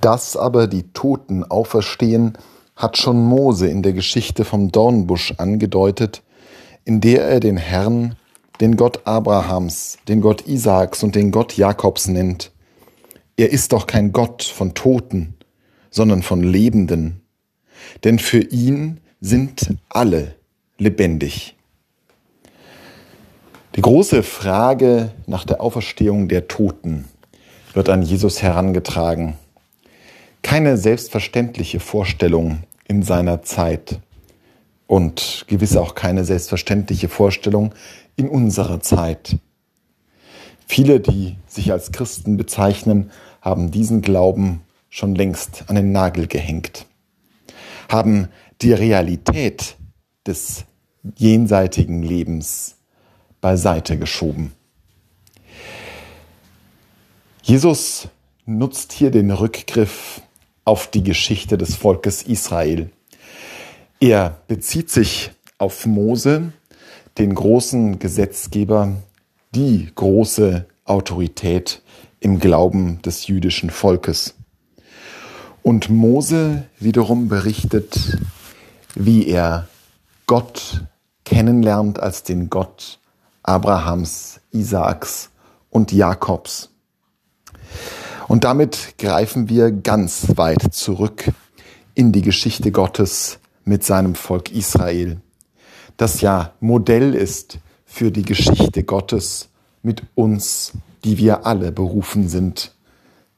Dass aber die Toten auferstehen, hat schon Mose in der Geschichte vom Dornbusch angedeutet, in der er den Herrn, den Gott Abrahams, den Gott Isaaks und den Gott Jakobs nennt. Er ist doch kein Gott von Toten, sondern von Lebenden. Denn für ihn sind alle lebendig. Die große Frage nach der Auferstehung der Toten wird an Jesus herangetragen. Keine selbstverständliche Vorstellung in seiner Zeit und gewiss auch keine selbstverständliche Vorstellung in unserer Zeit. Viele, die sich als Christen bezeichnen, haben diesen Glauben schon längst an den Nagel gehängt, haben die Realität des jenseitigen Lebens beiseite geschoben. Jesus nutzt hier den Rückgriff auf die Geschichte des Volkes Israel. Er bezieht sich auf Mose, den großen Gesetzgeber, die große Autorität im Glauben des jüdischen Volkes. Und Mose wiederum berichtet, wie er Gott kennenlernt als den Gott Abrahams, Isaaks und Jakobs. Und damit greifen wir ganz weit zurück in die Geschichte Gottes mit seinem Volk Israel, das ja Modell ist für die Geschichte Gottes mit uns, die wir alle berufen sind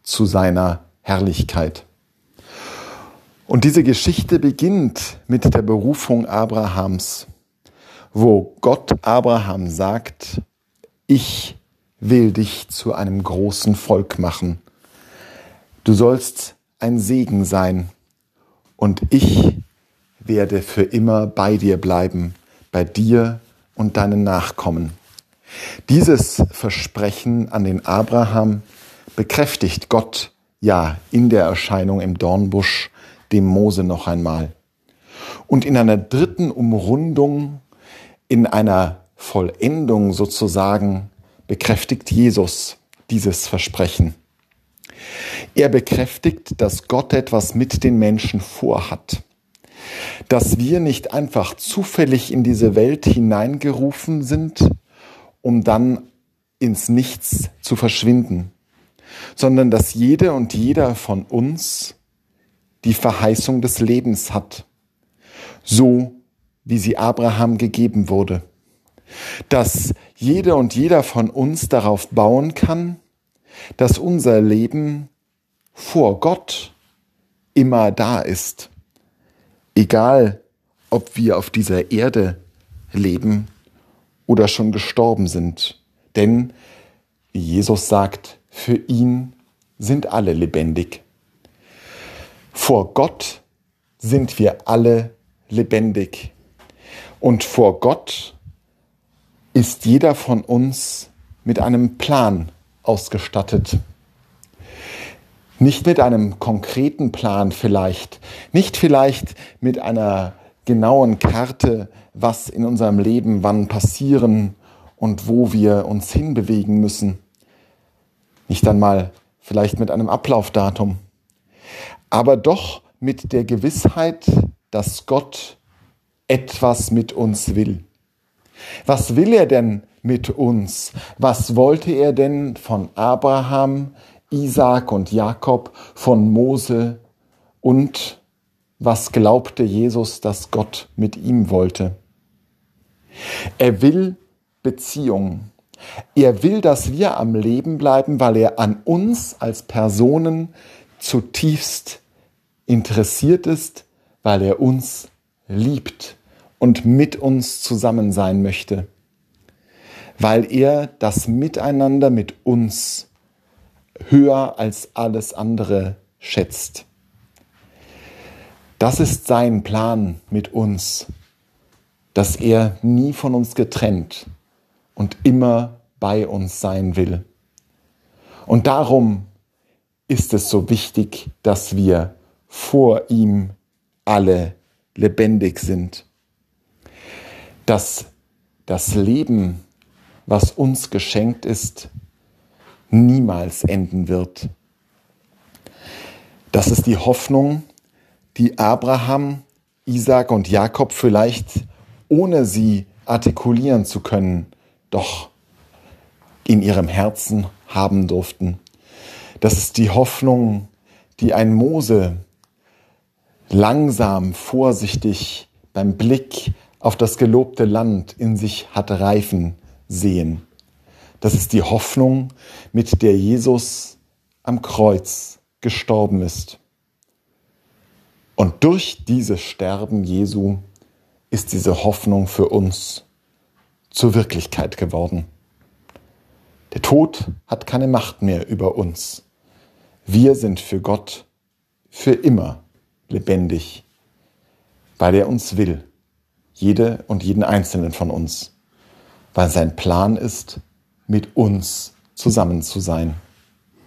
zu seiner Herrlichkeit. Und diese Geschichte beginnt mit der Berufung Abrahams, wo Gott Abraham sagt, ich will dich zu einem großen Volk machen. Du sollst ein Segen sein und ich werde für immer bei dir bleiben, bei dir und deinen Nachkommen. Dieses Versprechen an den Abraham bekräftigt Gott ja in der Erscheinung im Dornbusch dem Mose noch einmal. Und in einer dritten Umrundung, in einer Vollendung sozusagen, bekräftigt Jesus dieses Versprechen. Er bekräftigt, dass Gott etwas mit den Menschen vorhat. Dass wir nicht einfach zufällig in diese Welt hineingerufen sind, um dann ins Nichts zu verschwinden, sondern dass jede und jeder von uns die Verheißung des Lebens hat, so wie sie Abraham gegeben wurde. Dass jede und jeder von uns darauf bauen kann, dass unser Leben vor Gott immer da ist. Egal, ob wir auf dieser Erde leben oder schon gestorben sind. Denn, wie Jesus sagt, für ihn sind alle lebendig. Vor Gott sind wir alle lebendig. Und vor Gott ist jeder von uns mit einem Plan ausgestattet. Nicht mit einem konkreten Plan vielleicht, nicht vielleicht mit einer genauen Karte, was in unserem Leben wann passieren und wo wir uns hinbewegen müssen. Nicht einmal vielleicht mit einem Ablaufdatum, aber doch mit der Gewissheit, dass Gott etwas mit uns will. Was will er denn mit uns? Was wollte er denn von Abraham, Isaak und Jakob, von Mose und was glaubte Jesus, dass Gott mit ihm wollte? Er will Beziehung. Er will, dass wir am Leben bleiben, weil er an uns als Personen zutiefst interessiert ist, weil er uns liebt und mit uns zusammen sein möchte, weil er das Miteinander mit uns höher als alles andere schätzt. Das ist sein Plan mit uns, dass er nie von uns getrennt und immer bei uns sein will. Und darum ist es so wichtig, dass wir vor ihm alle lebendig sind dass das Leben, was uns geschenkt ist, niemals enden wird. Das ist die Hoffnung, die Abraham, Isaac und Jakob vielleicht, ohne sie artikulieren zu können, doch in ihrem Herzen haben durften. Das ist die Hoffnung, die ein Mose langsam, vorsichtig beim Blick auf das gelobte Land in sich hat reifen sehen. Das ist die Hoffnung, mit der Jesus am Kreuz gestorben ist. Und durch dieses Sterben Jesu ist diese Hoffnung für uns zur Wirklichkeit geworden. Der Tod hat keine Macht mehr über uns. Wir sind für Gott für immer lebendig, weil er uns will, jede und jeden einzelnen von uns, weil sein Plan ist, mit uns zusammen zu sein.